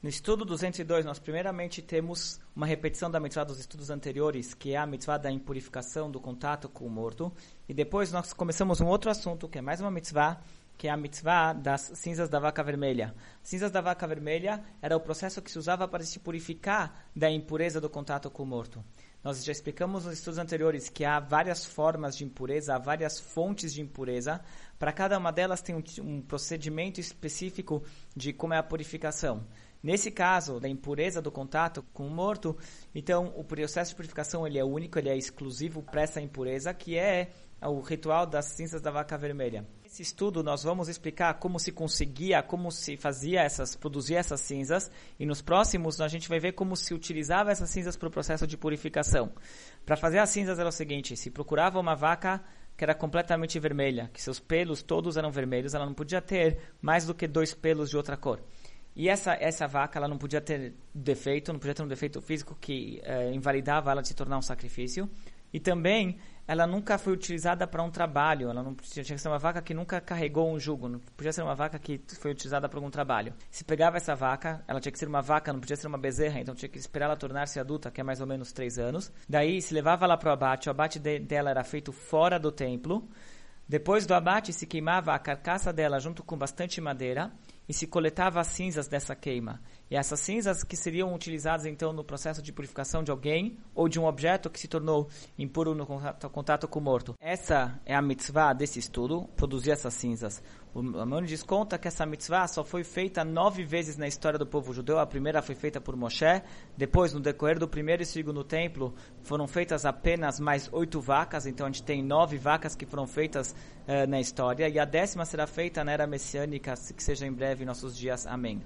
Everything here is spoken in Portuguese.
No estudo 202, nós primeiramente temos uma repetição da mitzvah dos estudos anteriores, que é a mitzvah da impurificação do contato com o morto. E depois nós começamos um outro assunto, que é mais uma mitzvah, que é a mitzvah das cinzas da vaca vermelha. Cinzas da vaca vermelha era o processo que se usava para se purificar da impureza do contato com o morto. Nós já explicamos nos estudos anteriores que há várias formas de impureza, há várias fontes de impureza. Para cada uma delas tem um, um procedimento específico de como é a purificação. Nesse caso, da impureza do contato com o morto, então o processo de purificação ele é único, ele é exclusivo para essa impureza, que é o ritual das cinzas da vaca vermelha. Nesse estudo nós vamos explicar como se conseguia, como se fazia essas, produzia essas cinzas, e nos próximos a gente vai ver como se utilizava essas cinzas para o processo de purificação. Para fazer as cinzas era o seguinte: se procurava uma vaca que era completamente vermelha, que seus pelos todos eram vermelhos, ela não podia ter mais do que dois pelos de outra cor. E essa, essa vaca, ela não podia ter defeito, não podia ter um defeito físico que eh, invalidava ela de se tornar um sacrifício. E também, ela nunca foi utilizada para um trabalho. Ela não tinha que ser uma vaca que nunca carregou um jugo. Não podia ser uma vaca que foi utilizada para algum trabalho. Se pegava essa vaca, ela tinha que ser uma vaca, não podia ser uma bezerra. Então tinha que esperar ela tornar-se adulta, que é mais ou menos três anos. Daí se levava ela para o abate. O abate de, dela era feito fora do templo. Depois do abate se queimava a carcaça dela junto com bastante madeira e se coletava as cinzas dessa queima. E essas cinzas que seriam utilizadas então no processo de purificação de alguém ou de um objeto que se tornou impuro no contato, contato com o morto. Essa é a mitzvah desse estudo, produzir essas cinzas. O Maimonides conta que essa mitzvah só foi feita nove vezes na história do povo judeu. A primeira foi feita por Moshe. Depois, no decorrer do primeiro e segundo templo, foram feitas apenas mais oito vacas. Então, a gente tem nove vacas que foram feitas uh, na história. E a décima será feita na era messiânica, que seja em breve nossos dias. Amém.